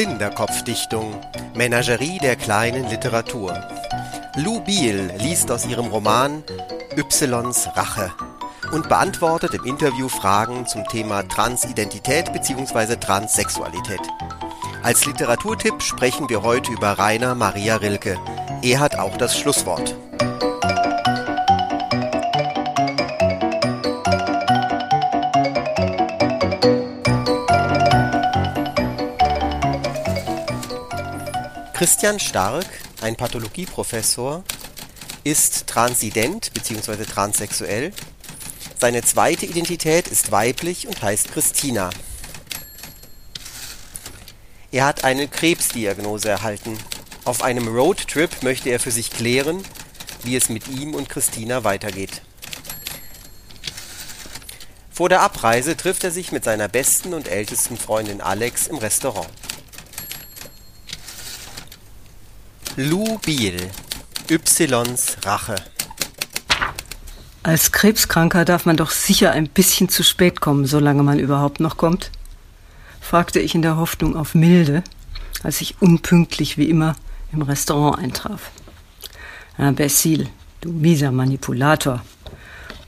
Zylinderkopfdichtung, Menagerie der kleinen Literatur. Lou Biel liest aus ihrem Roman Ys Rache und beantwortet im Interview Fragen zum Thema Transidentität bzw. Transsexualität. Als Literaturtipp sprechen wir heute über Rainer Maria Rilke. Er hat auch das Schlusswort. Christian Stark, ein Pathologieprofessor, ist transident bzw. transsexuell. Seine zweite Identität ist weiblich und heißt Christina. Er hat eine Krebsdiagnose erhalten. Auf einem Roadtrip möchte er für sich klären, wie es mit ihm und Christina weitergeht. Vor der Abreise trifft er sich mit seiner besten und ältesten Freundin Alex im Restaurant. Lou Biel, Ys Rache. Als Krebskranker darf man doch sicher ein bisschen zu spät kommen, solange man überhaupt noch kommt, fragte ich in der Hoffnung auf Milde, als ich unpünktlich wie immer im Restaurant eintraf. Imbecil, du mieser Manipulator,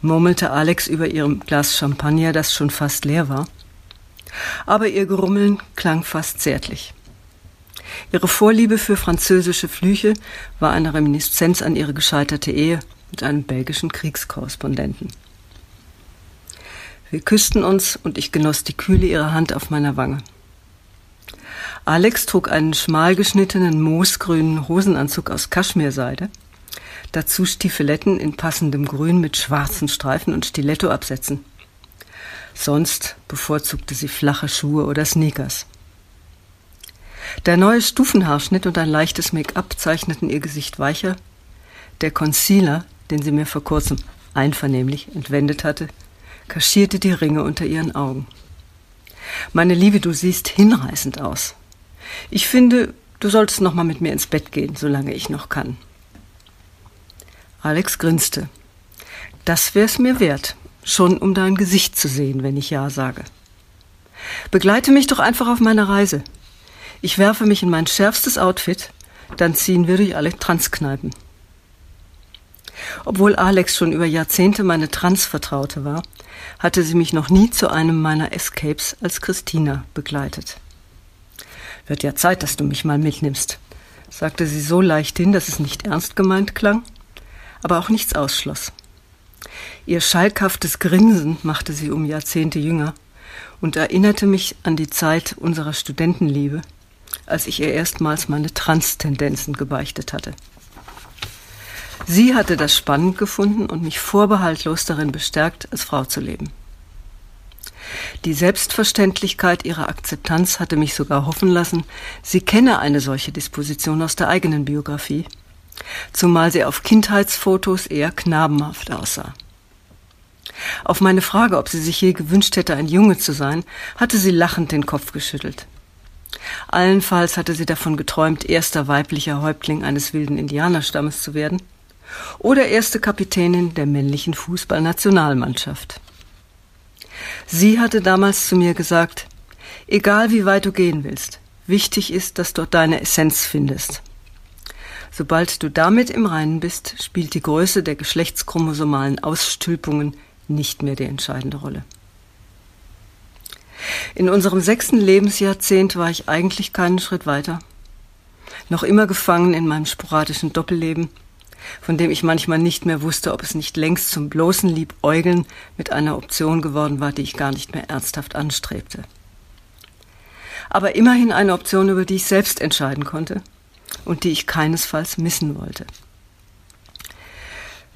murmelte Alex über ihrem Glas Champagner, das schon fast leer war. Aber ihr Grummeln klang fast zärtlich. Ihre Vorliebe für französische Flüche war eine Reminiszenz an ihre gescheiterte Ehe mit einem belgischen Kriegskorrespondenten. Wir küssten uns und ich genoss die Kühle ihrer Hand auf meiner Wange. Alex trug einen schmal geschnittenen moosgrünen Hosenanzug aus Kaschmirseide, dazu Stiefeletten in passendem Grün mit schwarzen Streifen und Stilettoabsätzen. Sonst bevorzugte sie flache Schuhe oder Sneakers. Der neue Stufenhaarschnitt und ein leichtes Make-up zeichneten ihr Gesicht weicher. Der Concealer, den sie mir vor kurzem einvernehmlich entwendet hatte, kaschierte die Ringe unter ihren Augen. Meine Liebe, du siehst hinreißend aus. Ich finde, du solltest noch mal mit mir ins Bett gehen, solange ich noch kann. Alex grinste. Das wär's mir wert, schon um dein Gesicht zu sehen, wenn ich ja sage. Begleite mich doch einfach auf meiner Reise. Ich werfe mich in mein schärfstes Outfit, dann ziehen wir durch alle Transkneipen. Obwohl Alex schon über Jahrzehnte meine Transvertraute war, hatte sie mich noch nie zu einem meiner Escapes als Christina begleitet. Wird ja Zeit, dass du mich mal mitnimmst, sagte sie so leicht hin, dass es nicht ernst gemeint klang, aber auch nichts ausschloss. Ihr schalkhaftes Grinsen machte sie um Jahrzehnte jünger und erinnerte mich an die Zeit unserer Studentenliebe, als ich ihr erstmals meine Trans-Tendenzen gebeichtet hatte. Sie hatte das spannend gefunden und mich vorbehaltlos darin bestärkt, als Frau zu leben. Die Selbstverständlichkeit ihrer Akzeptanz hatte mich sogar hoffen lassen, sie kenne eine solche Disposition aus der eigenen Biografie, zumal sie auf Kindheitsfotos eher knabenhaft aussah. Auf meine Frage, ob sie sich je gewünscht hätte, ein Junge zu sein, hatte sie lachend den Kopf geschüttelt. Allenfalls hatte sie davon geträumt, erster weiblicher Häuptling eines wilden Indianerstammes zu werden oder erste Kapitänin der männlichen Fußballnationalmannschaft. Sie hatte damals zu mir gesagt, egal wie weit du gehen willst, wichtig ist, dass du deine Essenz findest. Sobald du damit im Reinen bist, spielt die Größe der geschlechtschromosomalen Ausstülpungen nicht mehr die entscheidende Rolle. In unserem sechsten Lebensjahrzehnt war ich eigentlich keinen Schritt weiter. Noch immer gefangen in meinem sporadischen Doppelleben, von dem ich manchmal nicht mehr wusste, ob es nicht längst zum bloßen Liebäugeln mit einer Option geworden war, die ich gar nicht mehr ernsthaft anstrebte. Aber immerhin eine Option, über die ich selbst entscheiden konnte und die ich keinesfalls missen wollte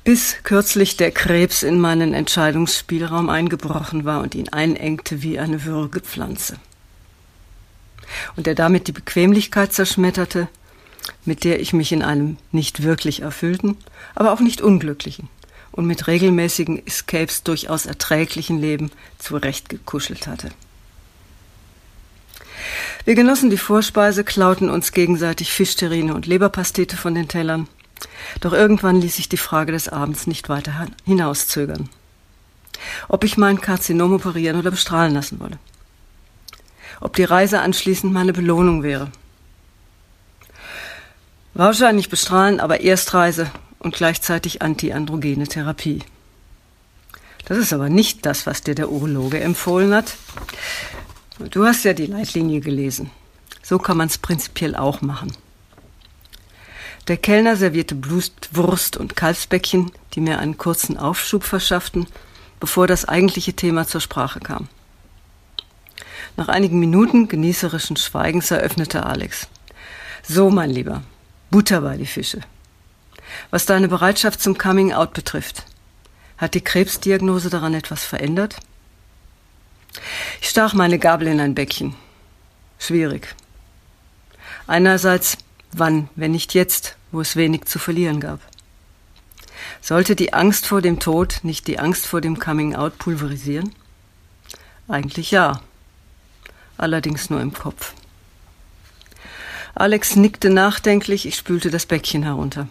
bis kürzlich der Krebs in meinen Entscheidungsspielraum eingebrochen war und ihn einengte wie eine Würgepflanze. Und er damit die Bequemlichkeit zerschmetterte, mit der ich mich in einem nicht wirklich erfüllten, aber auch nicht unglücklichen und mit regelmäßigen Escapes durchaus erträglichen Leben zurechtgekuschelt hatte. Wir genossen die Vorspeise, klauten uns gegenseitig Fischterrine und Leberpastete von den Tellern doch irgendwann ließ sich die Frage des Abends nicht weiter hinauszögern. Ob ich mein Karzinom operieren oder bestrahlen lassen wolle. ob die Reise anschließend meine Belohnung wäre. Wahrscheinlich bestrahlen, aber Erstreise und gleichzeitig antiandrogene Therapie. Das ist aber nicht das, was dir der Urologe empfohlen hat. Du hast ja die Leitlinie gelesen. So kann man es prinzipiell auch machen. Der Kellner servierte Blutwurst und Kalbsbäckchen, die mir einen kurzen Aufschub verschafften, bevor das eigentliche Thema zur Sprache kam. Nach einigen Minuten genießerischen Schweigens eröffnete Alex. So, mein Lieber, Butter bei die Fische. Was deine Bereitschaft zum Coming Out betrifft, hat die Krebsdiagnose daran etwas verändert? Ich stach meine Gabel in ein Bäckchen. Schwierig. Einerseits, wann, wenn nicht jetzt, wo es wenig zu verlieren gab? Sollte die Angst vor dem Tod nicht die Angst vor dem Coming Out pulverisieren? Eigentlich ja. Allerdings nur im Kopf. Alex nickte nachdenklich, ich spülte das Bäckchen herunter.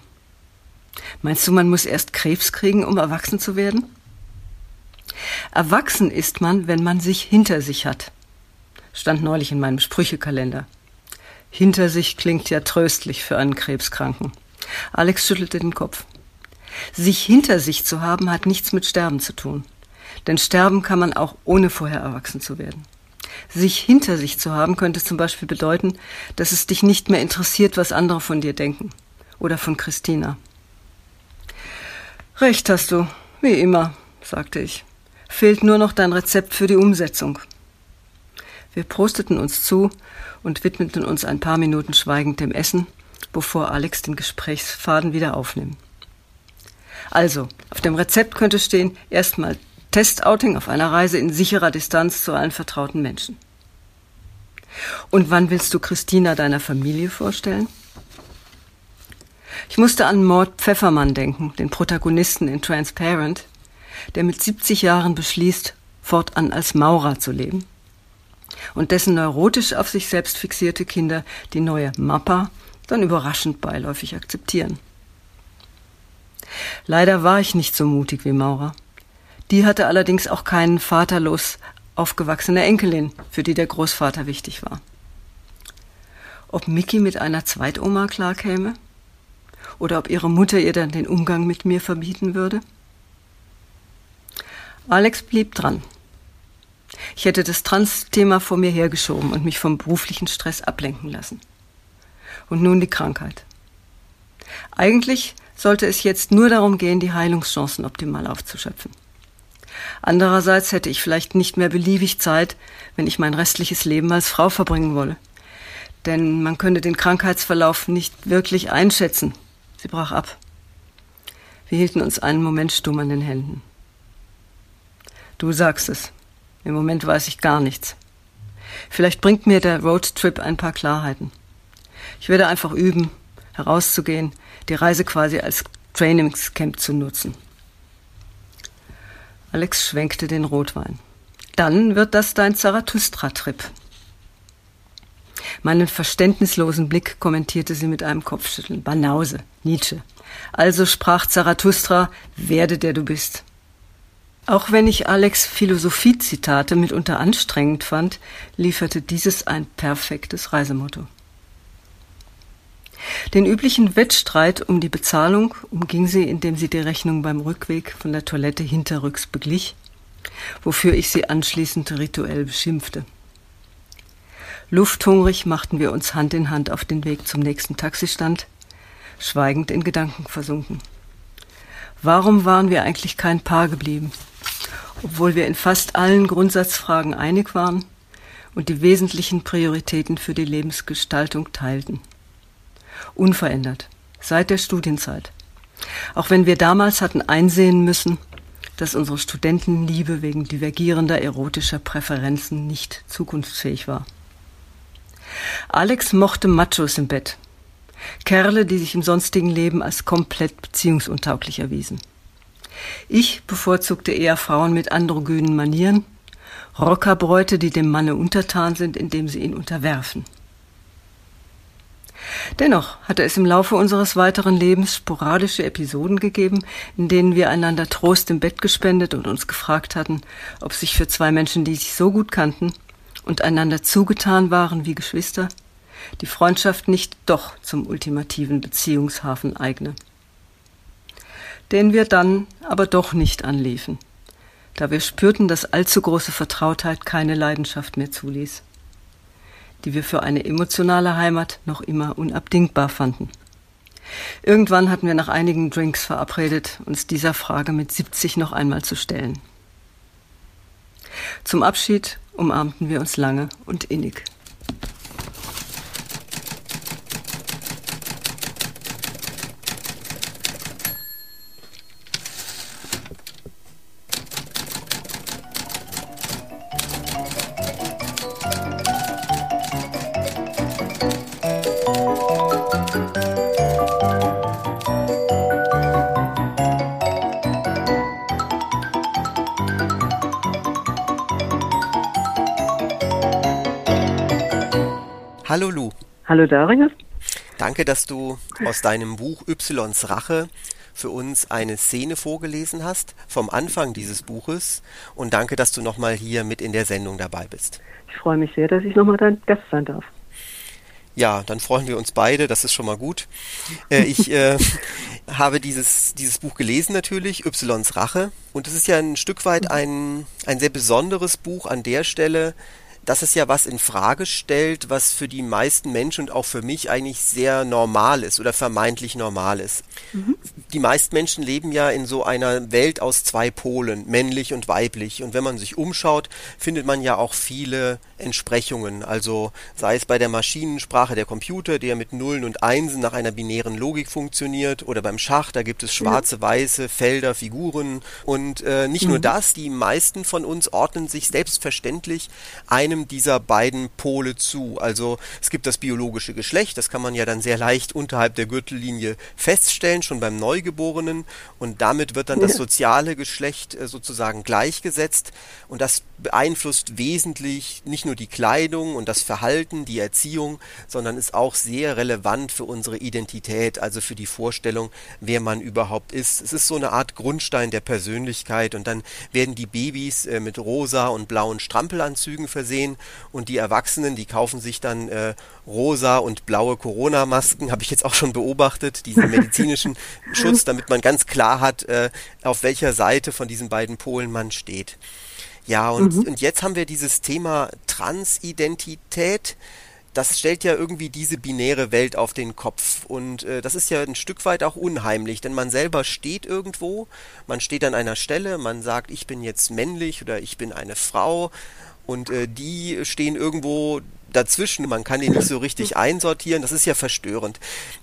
Meinst du, man muss erst Krebs kriegen, um erwachsen zu werden? Erwachsen ist man, wenn man sich hinter sich hat. Stand neulich in meinem Sprüchekalender. Hinter sich klingt ja tröstlich für einen Krebskranken. Alex schüttelte den Kopf. Sich hinter sich zu haben, hat nichts mit Sterben zu tun. Denn sterben kann man auch ohne vorher erwachsen zu werden. Sich hinter sich zu haben, könnte zum Beispiel bedeuten, dass es dich nicht mehr interessiert, was andere von dir denken. Oder von Christina. Recht hast du, wie immer, sagte ich. Fehlt nur noch dein Rezept für die Umsetzung. Wir prosteten uns zu und widmeten uns ein paar Minuten schweigend dem Essen, bevor Alex den Gesprächsfaden wieder aufnimmt. Also, auf dem Rezept könnte stehen, erstmal Testouting auf einer Reise in sicherer Distanz zu allen vertrauten Menschen. Und wann willst du Christina deiner Familie vorstellen? Ich musste an Mord Pfeffermann denken, den Protagonisten in Transparent, der mit 70 Jahren beschließt, fortan als Maurer zu leben. Und dessen neurotisch auf sich selbst fixierte Kinder die neue Mappa dann überraschend beiläufig akzeptieren. Leider war ich nicht so mutig wie Maurer. Die hatte allerdings auch keinen vaterlos aufgewachsene Enkelin, für die der Großvater wichtig war. Ob Mickey mit einer Zweitoma klarkäme? oder ob ihre Mutter ihr dann den Umgang mit mir verbieten würde? Alex blieb dran. Ich hätte das Trans-Thema vor mir hergeschoben und mich vom beruflichen Stress ablenken lassen. Und nun die Krankheit. Eigentlich sollte es jetzt nur darum gehen, die Heilungschancen optimal aufzuschöpfen. Andererseits hätte ich vielleicht nicht mehr beliebig Zeit, wenn ich mein restliches Leben als Frau verbringen wolle. Denn man könnte den Krankheitsverlauf nicht wirklich einschätzen, Sie brach ab. Wir hielten uns einen Moment stumm an den Händen. Du sagst es. Im Moment weiß ich gar nichts. Vielleicht bringt mir der Roadtrip ein paar Klarheiten. Ich werde einfach üben, herauszugehen, die Reise quasi als Trainingscamp zu nutzen. Alex schwenkte den Rotwein. Dann wird das dein Zarathustra-Trip. Meinen verständnislosen Blick kommentierte sie mit einem Kopfschütteln. Banause, Nietzsche. Also sprach Zarathustra, werde der du bist. Auch wenn ich Alex Philosophie-Zitate mitunter anstrengend fand, lieferte dieses ein perfektes Reisemotto. Den üblichen Wettstreit um die Bezahlung umging sie, indem sie die Rechnung beim Rückweg von der Toilette hinterrücks beglich, wofür ich sie anschließend rituell beschimpfte. Lufthungrig machten wir uns Hand in Hand auf den Weg zum nächsten Taxistand, schweigend in Gedanken versunken. Warum waren wir eigentlich kein Paar geblieben, obwohl wir in fast allen Grundsatzfragen einig waren und die wesentlichen Prioritäten für die Lebensgestaltung teilten? Unverändert, seit der Studienzeit. Auch wenn wir damals hatten einsehen müssen, dass unsere Studentenliebe wegen divergierender erotischer Präferenzen nicht zukunftsfähig war. Alex mochte Machos im Bett. Kerle, die sich im sonstigen Leben als komplett beziehungsuntauglich erwiesen. Ich bevorzugte eher Frauen mit androgynen Manieren, Rockerbräute, die dem Manne untertan sind, indem sie ihn unterwerfen. Dennoch hatte es im Laufe unseres weiteren Lebens sporadische Episoden gegeben, in denen wir einander Trost im Bett gespendet und uns gefragt hatten, ob sich für zwei Menschen, die sich so gut kannten, und einander zugetan waren wie Geschwister, die Freundschaft nicht doch zum ultimativen Beziehungshafen eigne. Den wir dann aber doch nicht anliefen, da wir spürten, dass allzu große Vertrautheit keine Leidenschaft mehr zuließ, die wir für eine emotionale Heimat noch immer unabdingbar fanden. Irgendwann hatten wir nach einigen Drinks verabredet, uns dieser Frage mit 70 noch einmal zu stellen. Zum Abschied umarmten wir uns lange und innig. Hallo Darius. Danke, dass du aus deinem Buch Ys Rache für uns eine Szene vorgelesen hast vom Anfang dieses Buches und danke, dass du nochmal hier mit in der Sendung dabei bist. Ich freue mich sehr, dass ich nochmal dein Gast sein darf. Ja, dann freuen wir uns beide, das ist schon mal gut. Äh, ich äh, habe dieses, dieses Buch gelesen natürlich, Ys Rache. Und es ist ja ein Stück weit ein, ein sehr besonderes Buch an der Stelle, dass es ja was in Frage stellt, was für die meisten Menschen und auch für mich eigentlich sehr normal ist oder vermeintlich normal ist. Mhm. Die meisten Menschen leben ja in so einer Welt aus zwei Polen, männlich und weiblich. Und wenn man sich umschaut, findet man ja auch viele Entsprechungen. Also sei es bei der Maschinensprache der Computer, der mit Nullen und Einsen nach einer binären Logik funktioniert, oder beim Schach, da gibt es schwarze, weiße Felder, Figuren. Und äh, nicht mhm. nur das, die meisten von uns ordnen sich selbstverständlich einem einem dieser beiden Pole zu. Also es gibt das biologische Geschlecht, das kann man ja dann sehr leicht unterhalb der Gürtellinie feststellen, schon beim Neugeborenen. Und damit wird dann das soziale Geschlecht äh, sozusagen gleichgesetzt. Und das beeinflusst wesentlich nicht nur die Kleidung und das Verhalten, die Erziehung, sondern ist auch sehr relevant für unsere Identität, also für die Vorstellung, wer man überhaupt ist. Es ist so eine Art Grundstein der Persönlichkeit und dann werden die Babys äh, mit rosa und blauen Strampelanzügen versehen gehen und die Erwachsenen, die kaufen sich dann äh, rosa und blaue Corona-Masken, habe ich jetzt auch schon beobachtet, diesen medizinischen Schutz, damit man ganz klar hat, äh, auf welcher Seite von diesen beiden Polen man steht. Ja, und, mhm. und jetzt haben wir dieses Thema Transidentität das stellt ja irgendwie diese binäre Welt auf den Kopf. Und äh, das ist ja ein Stück weit auch unheimlich, denn man selber steht irgendwo, man steht an einer Stelle, man sagt, ich bin jetzt männlich oder ich bin eine Frau, und äh, die stehen irgendwo dazwischen. Man kann die nicht so richtig einsortieren. Das ist ja verstörend.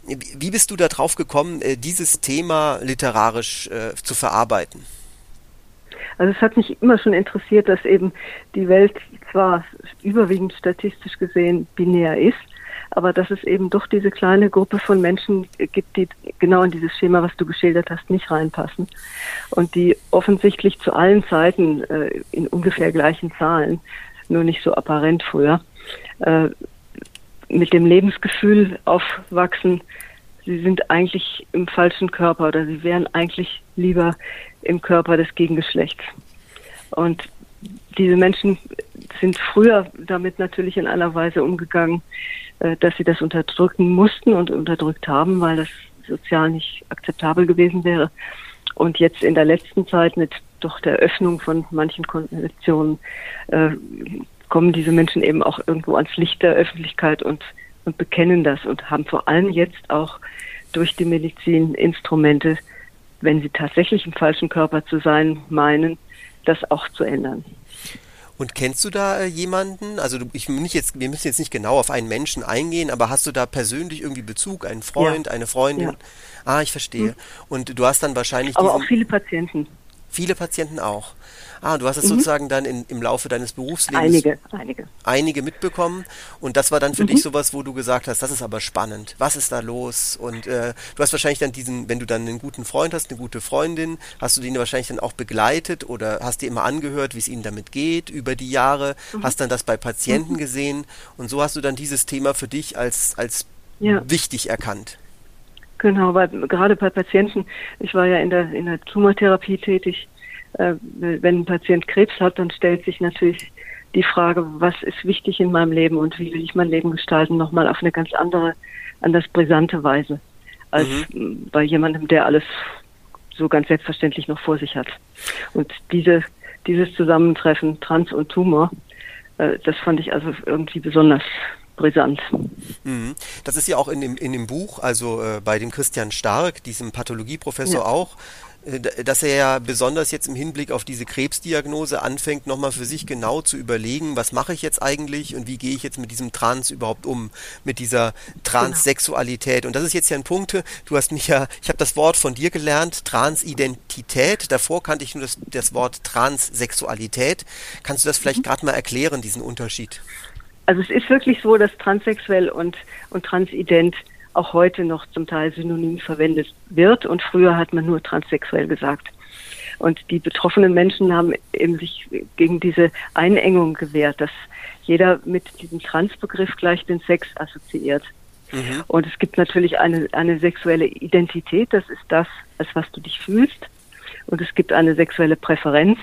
Wie bist du da drauf gekommen, äh, dieses Thema literarisch äh, zu verarbeiten? Also es hat mich immer schon interessiert, dass eben die Welt zwar überwiegend statistisch gesehen binär ist, aber dass es eben doch diese kleine Gruppe von Menschen gibt, die genau in dieses Schema, was du geschildert hast, nicht reinpassen und die offensichtlich zu allen Zeiten äh, in ungefähr gleichen Zahlen, nur nicht so apparent früher, äh, mit dem Lebensgefühl aufwachsen, sie sind eigentlich im falschen Körper oder sie wären eigentlich lieber im Körper des Gegengeschlechts. Und diese Menschen sind früher damit natürlich in einer Weise umgegangen, äh, dass sie das unterdrücken mussten und unterdrückt haben, weil das sozial nicht akzeptabel gewesen wäre. Und jetzt in der letzten Zeit mit doch der Öffnung von manchen Konventionen äh, kommen diese Menschen eben auch irgendwo ans Licht der Öffentlichkeit und, und bekennen das und haben vor allem jetzt auch durch die Medizin Instrumente, wenn sie tatsächlich im falschen Körper zu sein meinen, das auch zu ändern. Und kennst du da äh, jemanden? Also ich nicht jetzt, wir müssen jetzt nicht genau auf einen Menschen eingehen, aber hast du da persönlich irgendwie Bezug, einen Freund, ja. eine Freundin? Ja. Ah, ich verstehe. Hm. Und du hast dann wahrscheinlich. Aber auch viele Patienten. Viele Patienten auch. Ah, du hast es mhm. sozusagen dann in, im Laufe deines Berufslebens einige, einige. einige mitbekommen. Und das war dann für mhm. dich sowas, wo du gesagt hast, das ist aber spannend. Was ist da los? Und äh, du hast wahrscheinlich dann diesen, wenn du dann einen guten Freund hast, eine gute Freundin, hast du den wahrscheinlich dann auch begleitet oder hast dir immer angehört, wie es ihnen damit geht über die Jahre, mhm. hast dann das bei Patienten mhm. gesehen und so hast du dann dieses Thema für dich als, als ja. wichtig erkannt. Genau, weil gerade bei Patienten, ich war ja in der, in der Tumortherapie tätig, wenn ein Patient Krebs hat, dann stellt sich natürlich die Frage, was ist wichtig in meinem Leben und wie will ich mein Leben gestalten, nochmal auf eine ganz andere, anders brisante Weise als mhm. bei jemandem, der alles so ganz selbstverständlich noch vor sich hat. Und diese, dieses Zusammentreffen Trans und Tumor, äh, das fand ich also irgendwie besonders brisant. Mhm. Das ist ja auch in dem, in dem Buch, also äh, bei dem Christian Stark, diesem Pathologieprofessor ja. auch, äh, dass er ja besonders jetzt im Hinblick auf diese Krebsdiagnose anfängt, nochmal für sich genau zu überlegen, was mache ich jetzt eigentlich und wie gehe ich jetzt mit diesem Trans überhaupt um, mit dieser Transsexualität. Und das ist jetzt ja ein Punkt, du hast mich ja, ich habe das Wort von dir gelernt, Transidentität. Davor kannte ich nur das, das Wort Transsexualität. Kannst du das vielleicht mhm. gerade mal erklären, diesen Unterschied? Also es ist wirklich so, dass transsexuell und, und transident auch heute noch zum Teil synonym verwendet wird und früher hat man nur transsexuell gesagt. Und die betroffenen Menschen haben eben sich gegen diese Einengung gewehrt, dass jeder mit diesem Transbegriff gleich den Sex assoziiert. Mhm. Und es gibt natürlich eine, eine sexuelle Identität, das ist das, als was du dich fühlst. Und es gibt eine sexuelle Präferenz,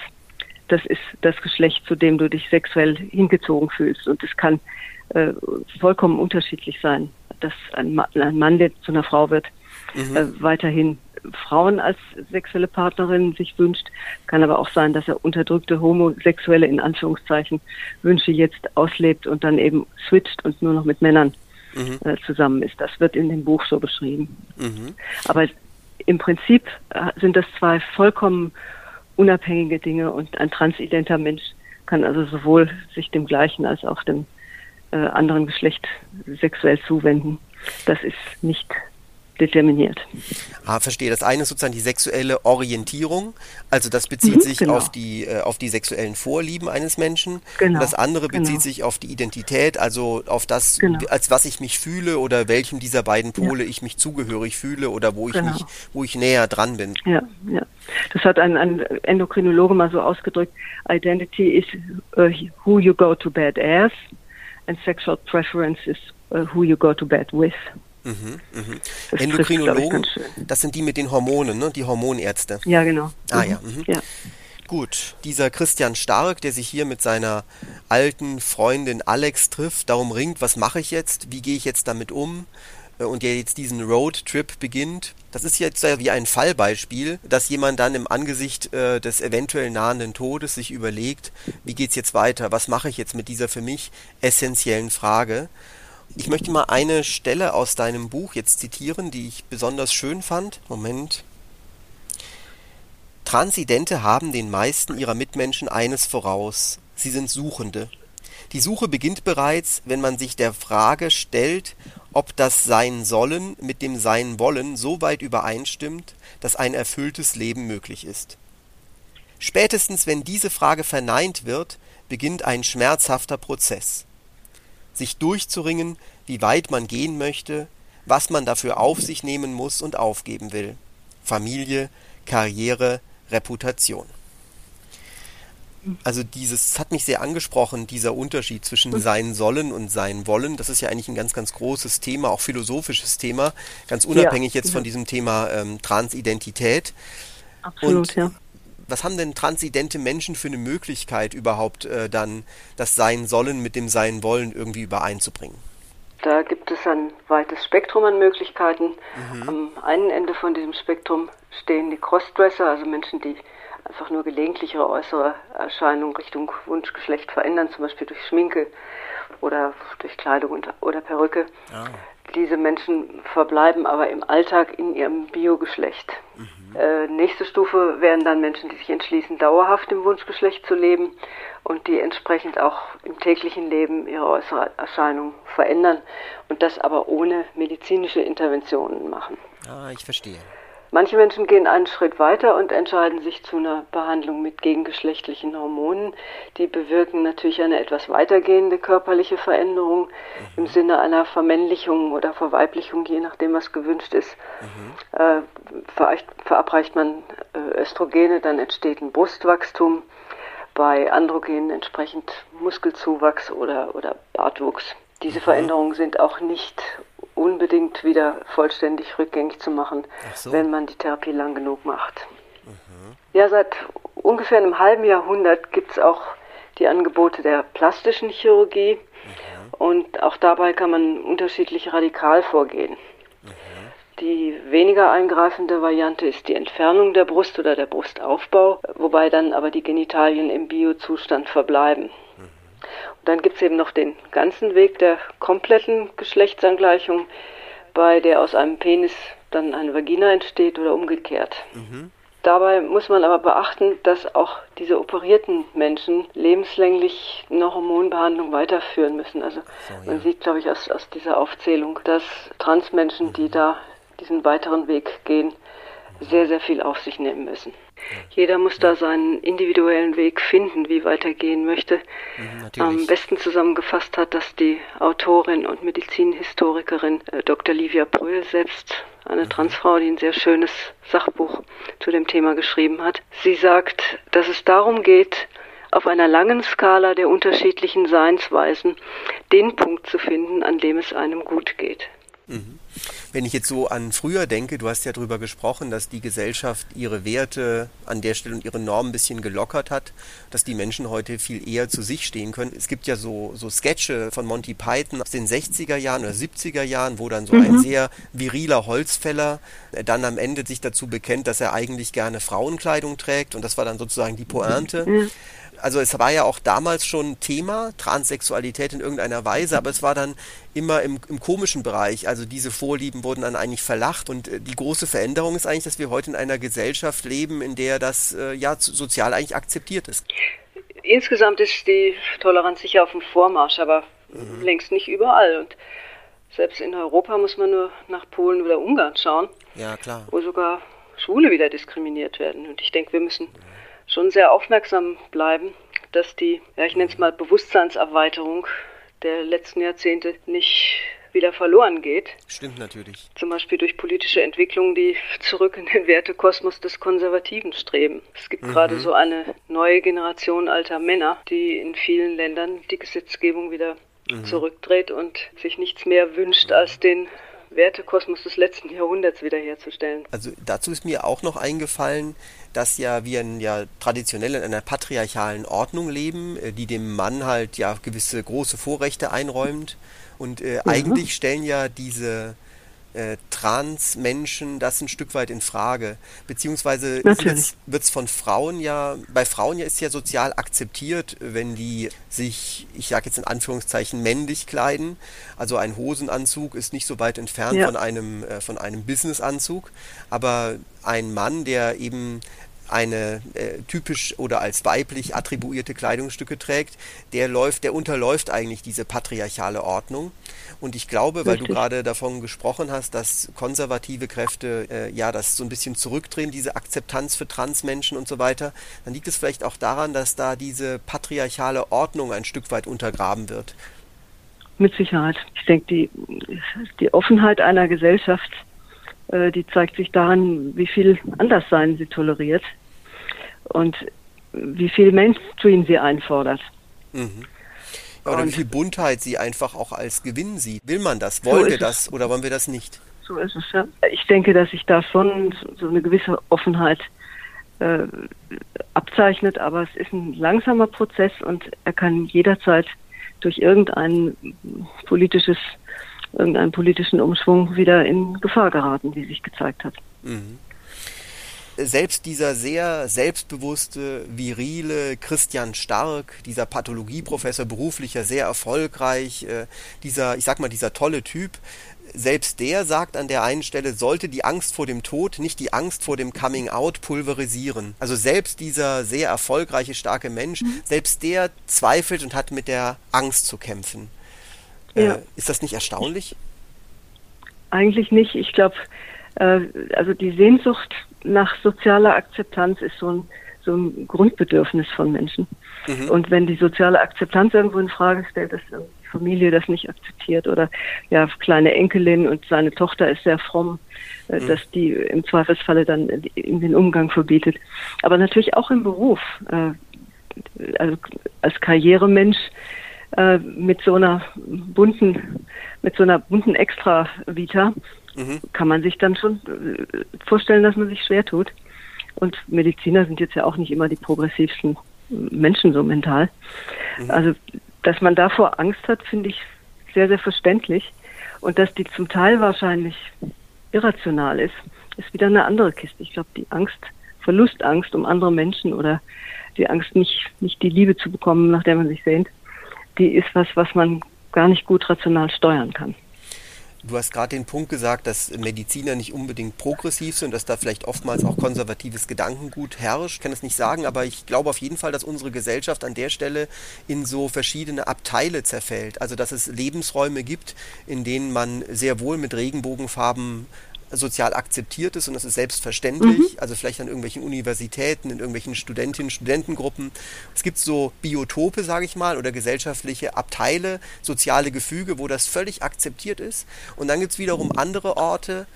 das ist das Geschlecht, zu dem du dich sexuell hingezogen fühlst. Und es kann äh, vollkommen unterschiedlich sein dass ein, Ma ein Mann, der zu einer Frau wird, mhm. äh, weiterhin Frauen als sexuelle Partnerin sich wünscht. Kann aber auch sein, dass er unterdrückte homosexuelle, in Anführungszeichen, Wünsche jetzt auslebt und dann eben switcht und nur noch mit Männern mhm. äh, zusammen ist. Das wird in dem Buch so beschrieben. Mhm. Aber im Prinzip äh, sind das zwei vollkommen unabhängige Dinge und ein transidenter Mensch kann also sowohl sich dem gleichen als auch dem äh, anderen Geschlecht sexuell zuwenden. Das ist nicht determiniert. Ah, verstehe. Das eine ist sozusagen die sexuelle Orientierung, also das bezieht mhm, sich genau. auf die äh, auf die sexuellen Vorlieben eines Menschen. Genau, das andere bezieht genau. sich auf die Identität, also auf das, genau. als was ich mich fühle oder welchem dieser beiden Pole ja. ich mich zugehörig fühle oder wo ich genau. mich, wo ich näher dran bin. Ja, ja. Das hat ein, ein Endokrinologe mal so ausgedrückt: Identity is uh, who you go to bed as and sexual preference is uh, who you go to bed with. Mhm, mhm. Das Endokrinologen, das sind die mit den Hormonen, ne? die Hormonärzte. Ja, genau. Ah mhm. ja. Mhm. ja. Gut, dieser Christian Stark, der sich hier mit seiner alten Freundin Alex trifft, darum ringt, was mache ich jetzt, wie gehe ich jetzt damit um? Äh, und der jetzt diesen Roadtrip beginnt. Das ist jetzt ja wie ein Fallbeispiel, dass jemand dann im Angesicht äh, des eventuell nahenden Todes sich überlegt, wie geht's jetzt weiter? Was mache ich jetzt mit dieser für mich essentiellen Frage? Ich möchte mal eine Stelle aus deinem Buch jetzt zitieren, die ich besonders schön fand. Moment. Transidente haben den meisten ihrer Mitmenschen eines voraus. Sie sind Suchende. Die Suche beginnt bereits, wenn man sich der Frage stellt, ob das Sein Sollen mit dem Sein Wollen so weit übereinstimmt, dass ein erfülltes Leben möglich ist. Spätestens wenn diese Frage verneint wird, beginnt ein schmerzhafter Prozess. Sich durchzuringen, wie weit man gehen möchte, was man dafür auf sich nehmen muss und aufgeben will. Familie, Karriere, Reputation also dieses hat mich sehr angesprochen, dieser Unterschied zwischen mhm. sein sollen und sein wollen. Das ist ja eigentlich ein ganz, ganz großes Thema, auch philosophisches Thema, ganz unabhängig ja, jetzt ja. von diesem Thema ähm, Transidentität. Absolut, und ja. Was haben denn transidente Menschen für eine Möglichkeit überhaupt äh, dann das Sein sollen mit dem Sein wollen irgendwie übereinzubringen? Da gibt es ein weites Spektrum an Möglichkeiten. Mhm. Am einen Ende von diesem Spektrum stehen die Crossdresser, also Menschen, die einfach nur gelegentlich ihre äußere Erscheinung Richtung Wunschgeschlecht verändern, zum Beispiel durch Schminke oder durch Kleidung und, oder Perücke. Ah. Diese Menschen verbleiben aber im Alltag in ihrem Biogeschlecht. Mhm. Äh, nächste Stufe wären dann Menschen, die sich entschließen, dauerhaft im Wunschgeschlecht zu leben und die entsprechend auch im täglichen Leben ihre äußere Erscheinung verändern und das aber ohne medizinische Interventionen machen. Ah, ich verstehe. Manche Menschen gehen einen Schritt weiter und entscheiden sich zu einer Behandlung mit gegengeschlechtlichen Hormonen. Die bewirken natürlich eine etwas weitergehende körperliche Veränderung mhm. im Sinne einer Vermännlichung oder Verweiblichung, je nachdem, was gewünscht ist. Mhm. Äh, verabreicht man äh, Östrogene, dann entsteht ein Brustwachstum. Bei Androgenen entsprechend Muskelzuwachs oder, oder Bartwuchs. Diese mhm. Veränderungen sind auch nicht unbedingt wieder vollständig rückgängig zu machen, so. wenn man die Therapie lang genug macht. Mhm. Ja, seit ungefähr einem halben Jahrhundert gibt es auch die Angebote der plastischen Chirurgie. Mhm. Und auch dabei kann man unterschiedlich radikal vorgehen. Mhm. Die weniger eingreifende Variante ist die Entfernung der Brust oder der Brustaufbau, wobei dann aber die Genitalien im Biozustand verbleiben. Und dann gibt es eben noch den ganzen Weg der kompletten Geschlechtsangleichung, bei der aus einem Penis dann eine Vagina entsteht oder umgekehrt. Mhm. Dabei muss man aber beachten, dass auch diese operierten Menschen lebenslänglich eine Hormonbehandlung weiterführen müssen. Also so, ja. man sieht, glaube ich, aus, aus dieser Aufzählung, dass Transmenschen, mhm. die da diesen weiteren Weg gehen, sehr, sehr viel auf sich nehmen müssen. Jeder muss da seinen individuellen Weg finden, wie weitergehen möchte. Mhm, Am besten zusammengefasst hat das die Autorin und Medizinhistorikerin äh, Dr. Livia Brühl, selbst eine mhm. Transfrau, die ein sehr schönes Sachbuch zu dem Thema geschrieben hat. Sie sagt, dass es darum geht, auf einer langen Skala der unterschiedlichen Seinsweisen den Punkt zu finden, an dem es einem gut geht. Mhm. Wenn ich jetzt so an früher denke, du hast ja darüber gesprochen, dass die Gesellschaft ihre Werte an der Stelle und ihre Normen ein bisschen gelockert hat, dass die Menschen heute viel eher zu sich stehen können. Es gibt ja so, so Sketche von Monty Python aus den 60er Jahren oder 70er Jahren, wo dann so mhm. ein sehr viriler Holzfäller dann am Ende sich dazu bekennt, dass er eigentlich gerne Frauenkleidung trägt und das war dann sozusagen die Pointe. Mhm also es war ja auch damals schon Thema, Transsexualität in irgendeiner Weise, aber es war dann immer im, im komischen Bereich. Also diese Vorlieben wurden dann eigentlich verlacht und äh, die große Veränderung ist eigentlich, dass wir heute in einer Gesellschaft leben, in der das äh, ja sozial eigentlich akzeptiert ist. Insgesamt ist die Toleranz sicher auf dem Vormarsch, aber mhm. längst nicht überall. Und selbst in Europa muss man nur nach Polen oder Ungarn schauen, ja, klar. wo sogar Schwule wieder diskriminiert werden. Und ich denke, wir müssen schon sehr aufmerksam bleiben, dass die, ja, ich nenne es mal Bewusstseinserweiterung der letzten Jahrzehnte nicht wieder verloren geht. Stimmt natürlich. Zum Beispiel durch politische Entwicklungen, die zurück in den Wertekosmos des Konservativen streben. Es gibt mhm. gerade so eine neue Generation alter Männer, die in vielen Ländern die Gesetzgebung wieder mhm. zurückdreht und sich nichts mehr wünscht, als den Wertekosmos des letzten Jahrhunderts wiederherzustellen. Also dazu ist mir auch noch eingefallen, dass ja wir ja traditionell in einer patriarchalen Ordnung leben, äh, die dem Mann halt ja gewisse große Vorrechte einräumt. Und äh, mhm. eigentlich stellen ja diese äh, Trans-Menschen das ein Stück weit in Frage. Beziehungsweise wird es von Frauen ja, bei Frauen ja ist ja sozial akzeptiert, wenn die sich, ich sage jetzt in Anführungszeichen, männlich kleiden. Also ein Hosenanzug ist nicht so weit entfernt ja. von einem, äh, von einem Businessanzug. Aber ein Mann, der eben eine äh, typisch oder als weiblich attribuierte Kleidungsstücke trägt, der läuft, der unterläuft eigentlich diese patriarchale Ordnung. Und ich glaube, weil Richtig. du gerade davon gesprochen hast, dass konservative Kräfte äh, ja das so ein bisschen zurückdrehen, diese Akzeptanz für Transmenschen und so weiter, dann liegt es vielleicht auch daran, dass da diese patriarchale Ordnung ein Stück weit untergraben wird. Mit Sicherheit. Ich denke, die, die Offenheit einer Gesellschaft, äh, die zeigt sich daran, wie viel Anderssein sie toleriert und wie viel Mainstream sie einfordert. Mhm. Oder wie viel Buntheit sie einfach auch als Gewinn sieht. Will man das? Wollen so wir das oder wollen wir das nicht? So ist es, ja. Ich denke, dass sich da schon so eine gewisse Offenheit äh, abzeichnet, aber es ist ein langsamer Prozess und er kann jederzeit durch irgendein politisches, irgendeinen politischen Umschwung wieder in Gefahr geraten, wie sich gezeigt hat. Mhm selbst dieser sehr selbstbewusste, virile Christian Stark, dieser Pathologieprofessor, beruflicher, sehr erfolgreich, äh, dieser, ich sag mal, dieser tolle Typ, selbst der sagt an der einen Stelle, sollte die Angst vor dem Tod nicht die Angst vor dem Coming Out pulverisieren. Also selbst dieser sehr erfolgreiche, starke Mensch, mhm. selbst der zweifelt und hat mit der Angst zu kämpfen. Äh, ja. Äh, ist das nicht erstaunlich? Eigentlich nicht. Ich glaube, äh, also die Sehnsucht nach sozialer Akzeptanz ist so ein, so ein Grundbedürfnis von Menschen. Mhm. Und wenn die soziale Akzeptanz irgendwo in Frage stellt, dass die Familie das nicht akzeptiert oder ja, kleine Enkelin und seine Tochter ist sehr fromm, äh, mhm. dass die im Zweifelsfalle dann ihm den Umgang verbietet. Aber natürlich auch im Beruf. Äh, also als Karrieremensch äh, mit so einer bunten, mit so einer bunten Extra-Vita mhm. kann man sich dann schon äh, vorstellen, dass man sich schwer tut. Und Mediziner sind jetzt ja auch nicht immer die progressivsten Menschen so mental. Mhm. Also, dass man davor Angst hat, finde ich sehr, sehr verständlich. Und dass die zum Teil wahrscheinlich irrational ist, ist wieder eine andere Kiste. Ich glaube, die Angst, Verlustangst um andere Menschen oder die Angst, nicht, nicht die Liebe zu bekommen, nach der man sich sehnt, die ist was, was man gar nicht gut rational steuern kann. Du hast gerade den Punkt gesagt, dass Mediziner nicht unbedingt progressiv sind, dass da vielleicht oftmals auch konservatives Gedankengut herrscht. Ich kann es nicht sagen, aber ich glaube auf jeden Fall, dass unsere Gesellschaft an der Stelle in so verschiedene Abteile zerfällt. Also dass es Lebensräume gibt, in denen man sehr wohl mit Regenbogenfarben sozial akzeptiert ist und das ist selbstverständlich. Mhm. Also vielleicht an irgendwelchen Universitäten, in irgendwelchen Studentinnen, Studentengruppen. Es gibt so Biotope, sage ich mal, oder gesellschaftliche Abteile, soziale Gefüge, wo das völlig akzeptiert ist. Und dann gibt es wiederum andere Orte,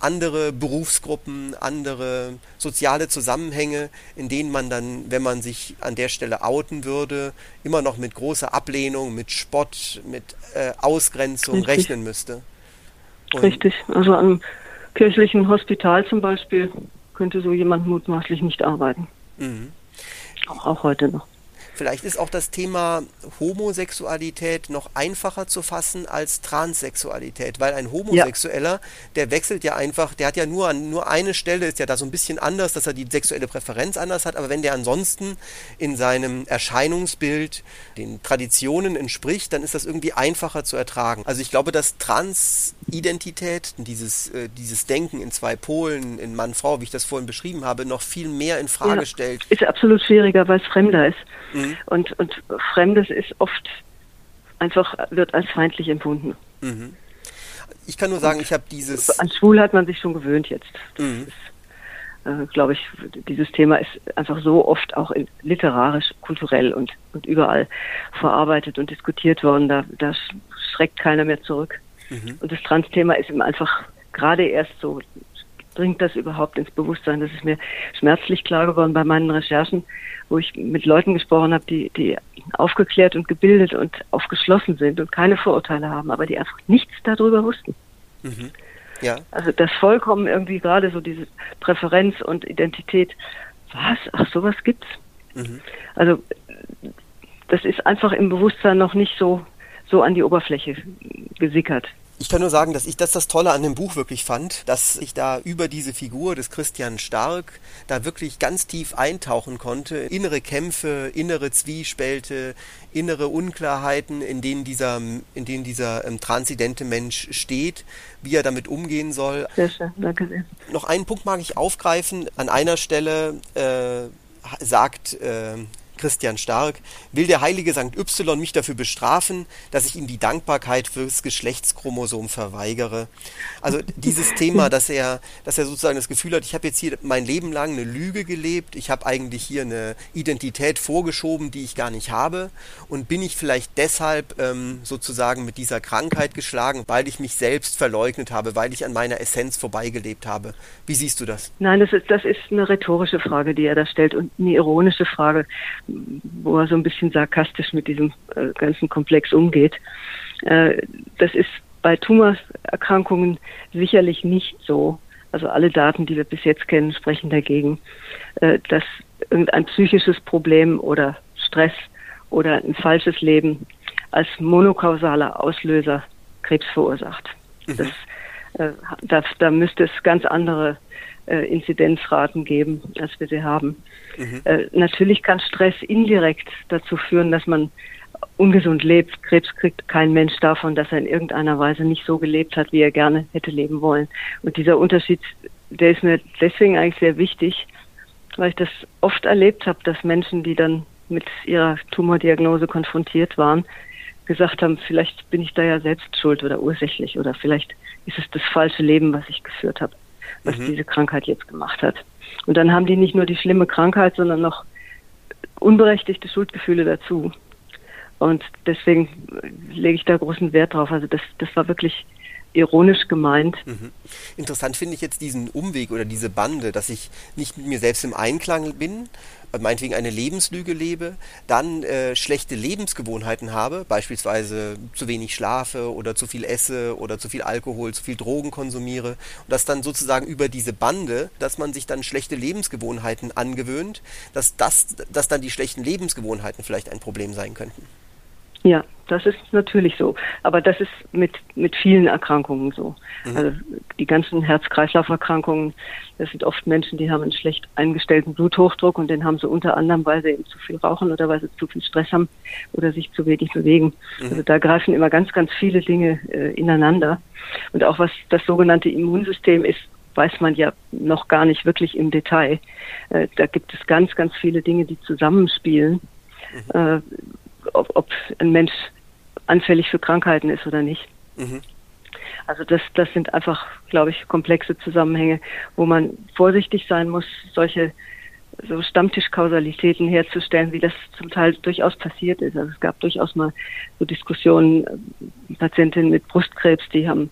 andere Berufsgruppen, andere soziale Zusammenhänge, in denen man dann, wenn man sich an der Stelle outen würde, immer noch mit großer Ablehnung, mit Spott, mit äh, Ausgrenzung Richtig. rechnen müsste. Und Richtig, also an kirchlichen Hospital zum Beispiel könnte so jemand mutmaßlich nicht arbeiten. Mhm. Auch, auch heute noch. Vielleicht ist auch das Thema Homosexualität noch einfacher zu fassen als Transsexualität, weil ein Homosexueller, ja. der wechselt ja einfach, der hat ja nur an nur eine Stelle, ist ja da so ein bisschen anders, dass er die sexuelle Präferenz anders hat, aber wenn der ansonsten in seinem Erscheinungsbild den Traditionen entspricht, dann ist das irgendwie einfacher zu ertragen. Also ich glaube, dass Transidentität, dieses, äh, dieses Denken in zwei Polen, in Mann, Frau, wie ich das vorhin beschrieben habe, noch viel mehr in Frage ja, stellt. Ist absolut schwieriger, weil es fremder ist. Mhm. Und, und Fremdes ist oft einfach, wird als feindlich empfunden. Mhm. Ich kann nur sagen, und ich habe dieses. An Schwul hat man sich schon gewöhnt jetzt. Mhm. äh, glaube ich, dieses Thema ist einfach so oft auch in, literarisch, kulturell und, und überall verarbeitet und diskutiert worden. Da, da schreckt keiner mehr zurück. Mhm. Und das Trans-Thema ist ihm einfach gerade erst so dringt das überhaupt ins Bewusstsein? Das ist mir schmerzlich klar geworden bei meinen Recherchen, wo ich mit Leuten gesprochen habe, die, die aufgeklärt und gebildet und aufgeschlossen sind und keine Vorurteile haben, aber die einfach nichts darüber wussten. Mhm. Ja. Also das vollkommen irgendwie gerade so diese Präferenz und Identität. Was? Ach, sowas gibt's. Mhm. Also das ist einfach im Bewusstsein noch nicht so so an die Oberfläche gesickert. Ich kann nur sagen, dass ich das das Tolle an dem Buch wirklich fand, dass ich da über diese Figur des Christian Stark da wirklich ganz tief eintauchen konnte. Innere Kämpfe, innere Zwiespälte, innere Unklarheiten, in denen dieser, in denen dieser ähm, transidente Mensch steht, wie er damit umgehen soll. Sehr schön, danke sehr. Noch einen Punkt mag ich aufgreifen. An einer Stelle äh, sagt äh, Christian Stark, will der heilige St. Y mich dafür bestrafen, dass ich ihm die Dankbarkeit fürs Geschlechtschromosom verweigere. Also dieses Thema, dass er, dass er sozusagen das Gefühl hat, ich habe jetzt hier mein Leben lang eine Lüge gelebt, ich habe eigentlich hier eine Identität vorgeschoben, die ich gar nicht habe und bin ich vielleicht deshalb ähm, sozusagen mit dieser Krankheit geschlagen, weil ich mich selbst verleugnet habe, weil ich an meiner Essenz vorbeigelebt habe. Wie siehst du das? Nein, das ist, das ist eine rhetorische Frage, die er da stellt und eine ironische Frage wo er so ein bisschen sarkastisch mit diesem äh, ganzen Komplex umgeht. Äh, das ist bei Tumorerkrankungen sicherlich nicht so. Also alle Daten, die wir bis jetzt kennen, sprechen dagegen, äh, dass irgendein psychisches Problem oder Stress oder ein falsches Leben als monokausaler Auslöser Krebs verursacht. Mhm. Das, da, da müsste es ganz andere äh, Inzidenzraten geben, als wir sie haben. Mhm. Äh, natürlich kann Stress indirekt dazu führen, dass man ungesund lebt. Krebs kriegt kein Mensch davon, dass er in irgendeiner Weise nicht so gelebt hat, wie er gerne hätte leben wollen. Und dieser Unterschied, der ist mir deswegen eigentlich sehr wichtig, weil ich das oft erlebt habe, dass Menschen, die dann mit ihrer Tumordiagnose konfrontiert waren, gesagt haben, vielleicht bin ich da ja selbst schuld oder ursächlich oder vielleicht ist es das falsche Leben, was ich geführt habe, was mhm. diese Krankheit jetzt gemacht hat. Und dann haben die nicht nur die schlimme Krankheit, sondern noch unberechtigte Schuldgefühle dazu. Und deswegen lege ich da großen Wert drauf. Also das, das war wirklich ironisch gemeint. Mhm. Interessant finde ich jetzt diesen Umweg oder diese Bande, dass ich nicht mit mir selbst im Einklang bin, meinetwegen eine Lebenslüge lebe, dann äh, schlechte Lebensgewohnheiten habe, beispielsweise zu wenig schlafe oder zu viel esse oder zu viel Alkohol, zu viel Drogen konsumiere und dass dann sozusagen über diese Bande, dass man sich dann schlechte Lebensgewohnheiten angewöhnt, dass das, dass dann die schlechten Lebensgewohnheiten vielleicht ein Problem sein könnten. Ja, das ist natürlich so. Aber das ist mit, mit vielen Erkrankungen so. Mhm. Also die ganzen Herz-Kreislauf-Erkrankungen, das sind oft Menschen, die haben einen schlecht eingestellten Bluthochdruck und den haben sie unter anderem, weil sie eben zu viel rauchen oder weil sie zu viel Stress haben oder sich zu wenig bewegen. Mhm. Also da greifen immer ganz, ganz viele Dinge äh, ineinander. Und auch was das sogenannte Immunsystem ist, weiß man ja noch gar nicht wirklich im Detail. Äh, da gibt es ganz, ganz viele Dinge, die zusammenspielen. Mhm. Äh, ob, ob ein Mensch anfällig für Krankheiten ist oder nicht. Mhm. Also das, das sind einfach, glaube ich, komplexe Zusammenhänge, wo man vorsichtig sein muss, solche so Stammtischkausalitäten herzustellen, wie das zum Teil durchaus passiert ist. Also es gab durchaus mal so Diskussionen, äh, Patientinnen mit Brustkrebs, die haben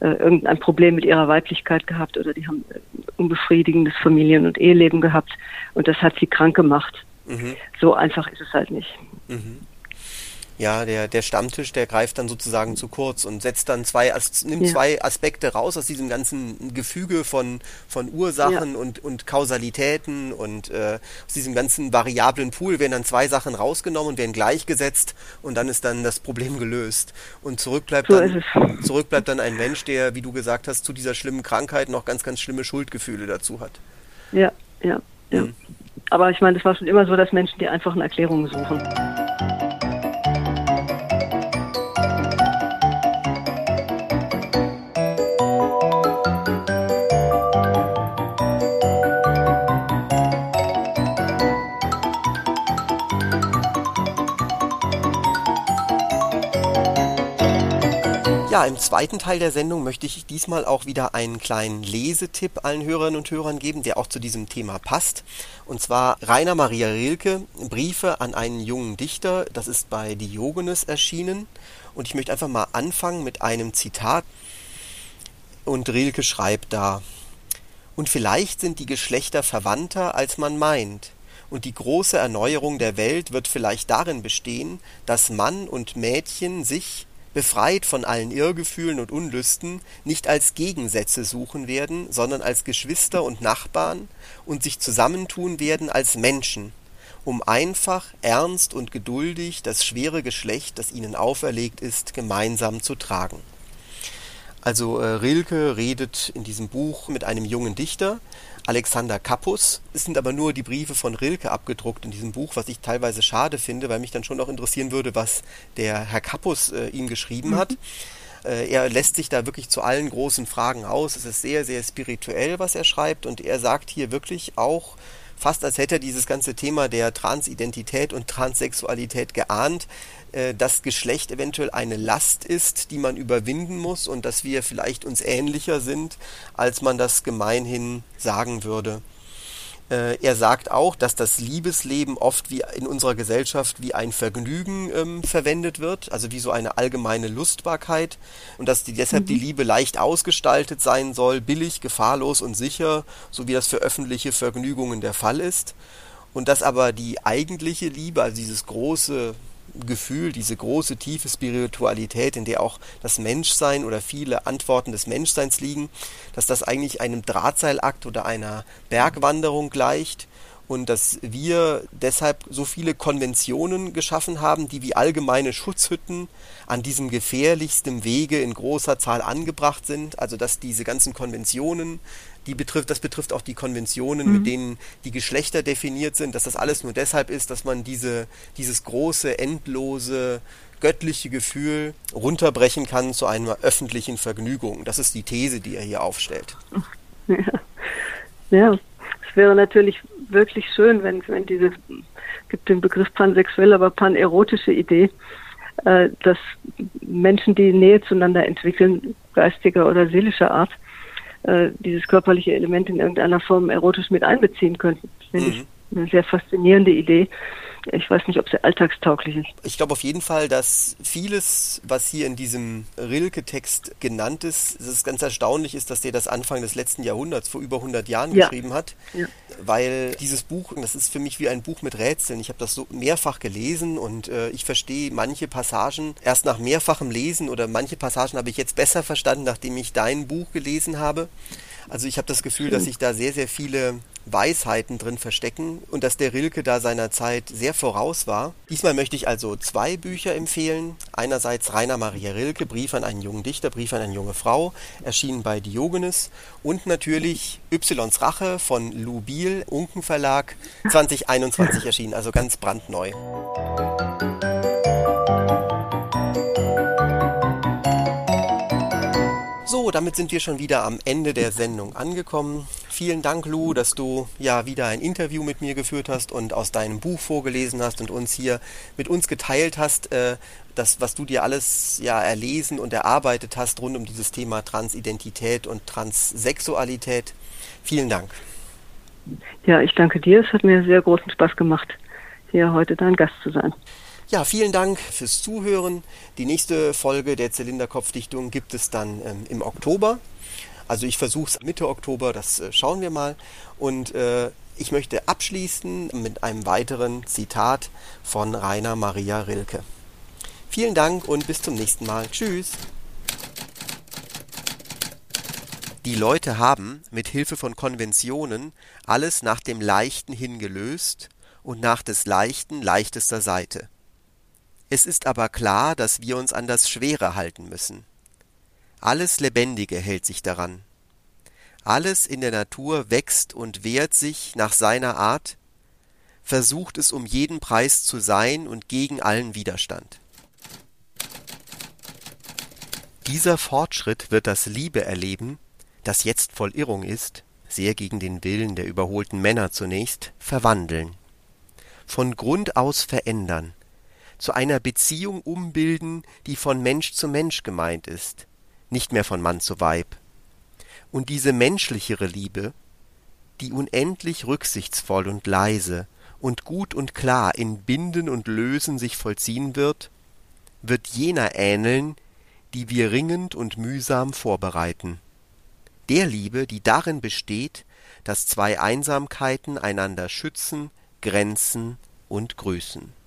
äh, irgendein Problem mit ihrer Weiblichkeit gehabt oder die haben äh, unbefriedigendes Familien- und Eheleben gehabt und das hat sie krank gemacht. Mhm. So einfach ist es halt nicht. Mhm. Ja, der, der Stammtisch, der greift dann sozusagen zu kurz und setzt dann zwei, nimmt ja. zwei Aspekte raus aus diesem ganzen Gefüge von, von Ursachen ja. und, und Kausalitäten und äh, aus diesem ganzen variablen Pool werden dann zwei Sachen rausgenommen und werden gleichgesetzt und dann ist dann das Problem gelöst. Und zurück bleibt, so dann, zurück bleibt dann ein Mensch, der, wie du gesagt hast, zu dieser schlimmen Krankheit noch ganz, ganz schlimme Schuldgefühle dazu hat. Ja, ja, ja. Mhm. Aber ich meine, es war schon immer so, dass Menschen die einfachen Erklärungen suchen. Ja, im zweiten Teil der Sendung möchte ich diesmal auch wieder einen kleinen Lesetipp allen Hörerinnen und Hörern geben, der auch zu diesem Thema passt. Und zwar Rainer Maria Rilke, Briefe an einen jungen Dichter. Das ist bei Diogenes erschienen. Und ich möchte einfach mal anfangen mit einem Zitat. Und Rilke schreibt da, und vielleicht sind die Geschlechter verwandter, als man meint. Und die große Erneuerung der Welt wird vielleicht darin bestehen, dass Mann und Mädchen sich, befreit von allen Irrgefühlen und Unlüsten, nicht als Gegensätze suchen werden, sondern als Geschwister und Nachbarn und sich zusammentun werden als Menschen, um einfach, ernst und geduldig das schwere Geschlecht, das ihnen auferlegt ist, gemeinsam zu tragen. Also äh, Rilke redet in diesem Buch mit einem jungen Dichter, Alexander Kappus. Es sind aber nur die Briefe von Rilke abgedruckt in diesem Buch, was ich teilweise schade finde, weil mich dann schon auch interessieren würde, was der Herr Kappus äh, ihm geschrieben mhm. hat. Äh, er lässt sich da wirklich zu allen großen Fragen aus. Es ist sehr, sehr spirituell, was er schreibt. Und er sagt hier wirklich auch, fast als hätte er dieses ganze Thema der Transidentität und Transsexualität geahnt, äh, dass Geschlecht eventuell eine Last ist, die man überwinden muss und dass wir vielleicht uns ähnlicher sind, als man das gemeinhin sagen würde. Äh, er sagt auch, dass das Liebesleben oft wie in unserer Gesellschaft wie ein Vergnügen ähm, verwendet wird, also wie so eine allgemeine Lustbarkeit und dass die, deshalb mhm. die Liebe leicht ausgestaltet sein soll, billig, gefahrlos und sicher, so wie das für öffentliche Vergnügungen der Fall ist. Und dass aber die eigentliche Liebe, also dieses große Gefühl, diese große, tiefe Spiritualität, in der auch das Menschsein oder viele Antworten des Menschseins liegen, dass das eigentlich einem Drahtseilakt oder einer Bergwanderung gleicht und dass wir deshalb so viele Konventionen geschaffen haben, die wie allgemeine Schutzhütten an diesem gefährlichsten Wege in großer Zahl angebracht sind. Also dass diese ganzen Konventionen, die betrifft, das betrifft auch die Konventionen, mhm. mit denen die Geschlechter definiert sind, dass das alles nur deshalb ist, dass man diese, dieses große, endlose, göttliche Gefühl runterbrechen kann zu einer öffentlichen Vergnügung. Das ist die These, die er hier aufstellt. Ja, ja. es wäre natürlich wirklich schön, wenn, wenn diese, gibt den Begriff pansexuell, aber panerotische Idee, äh, dass Menschen, die Nähe zueinander entwickeln, geistiger oder seelischer Art, äh, dieses körperliche Element in irgendeiner Form erotisch mit einbeziehen könnten. Finde mhm. ich eine sehr faszinierende Idee. Ich weiß nicht, ob sie alltagstauglich ist. Ich glaube auf jeden Fall, dass vieles, was hier in diesem Rilke-Text genannt ist, dass es ganz erstaunlich ist, dass der das Anfang des letzten Jahrhunderts, vor über 100 Jahren ja. geschrieben hat. Ja. Weil dieses Buch, das ist für mich wie ein Buch mit Rätseln. Ich habe das so mehrfach gelesen und äh, ich verstehe manche Passagen erst nach mehrfachem Lesen oder manche Passagen habe ich jetzt besser verstanden, nachdem ich dein Buch gelesen habe. Also ich habe das Gefühl, dass sich da sehr, sehr viele Weisheiten drin verstecken und dass der Rilke da seiner Zeit sehr voraus war. Diesmal möchte ich also zwei Bücher empfehlen. Einerseits Rainer Maria Rilke, Brief an einen jungen Dichter, Brief an eine junge Frau, erschienen bei Diogenes und natürlich Ys Rache von Lou Biel, Unken Verlag, 2021 erschienen, also ganz brandneu. Damit sind wir schon wieder am Ende der Sendung angekommen. Vielen Dank, Lou, dass du ja wieder ein Interview mit mir geführt hast und aus deinem Buch vorgelesen hast und uns hier mit uns geteilt hast, äh, das, was du dir alles ja erlesen und erarbeitet hast rund um dieses Thema Transidentität und Transsexualität. Vielen Dank. Ja, ich danke dir. Es hat mir sehr großen Spaß gemacht, hier heute dein Gast zu sein. Ja, vielen Dank fürs Zuhören. Die nächste Folge der Zylinderkopfdichtung gibt es dann ähm, im Oktober. Also ich versuche es Mitte Oktober, das äh, schauen wir mal. Und äh, ich möchte abschließen mit einem weiteren Zitat von Rainer Maria Rilke. Vielen Dank und bis zum nächsten Mal. Tschüss. Die Leute haben mit Hilfe von Konventionen alles nach dem Leichten hingelöst und nach des Leichten leichtester Seite. Es ist aber klar, dass wir uns an das Schwere halten müssen. Alles Lebendige hält sich daran. Alles in der Natur wächst und wehrt sich nach seiner Art, versucht es um jeden Preis zu sein und gegen allen Widerstand. Dieser Fortschritt wird das Liebe erleben, das jetzt voll Irrung ist, sehr gegen den Willen der überholten Männer zunächst, verwandeln, von Grund aus verändern, zu einer Beziehung umbilden, die von Mensch zu Mensch gemeint ist, nicht mehr von Mann zu Weib. Und diese menschlichere Liebe, die unendlich rücksichtsvoll und leise und gut und klar in Binden und Lösen sich vollziehen wird, wird jener ähneln, die wir ringend und mühsam vorbereiten. Der Liebe, die darin besteht, dass zwei Einsamkeiten einander schützen, grenzen und grüßen.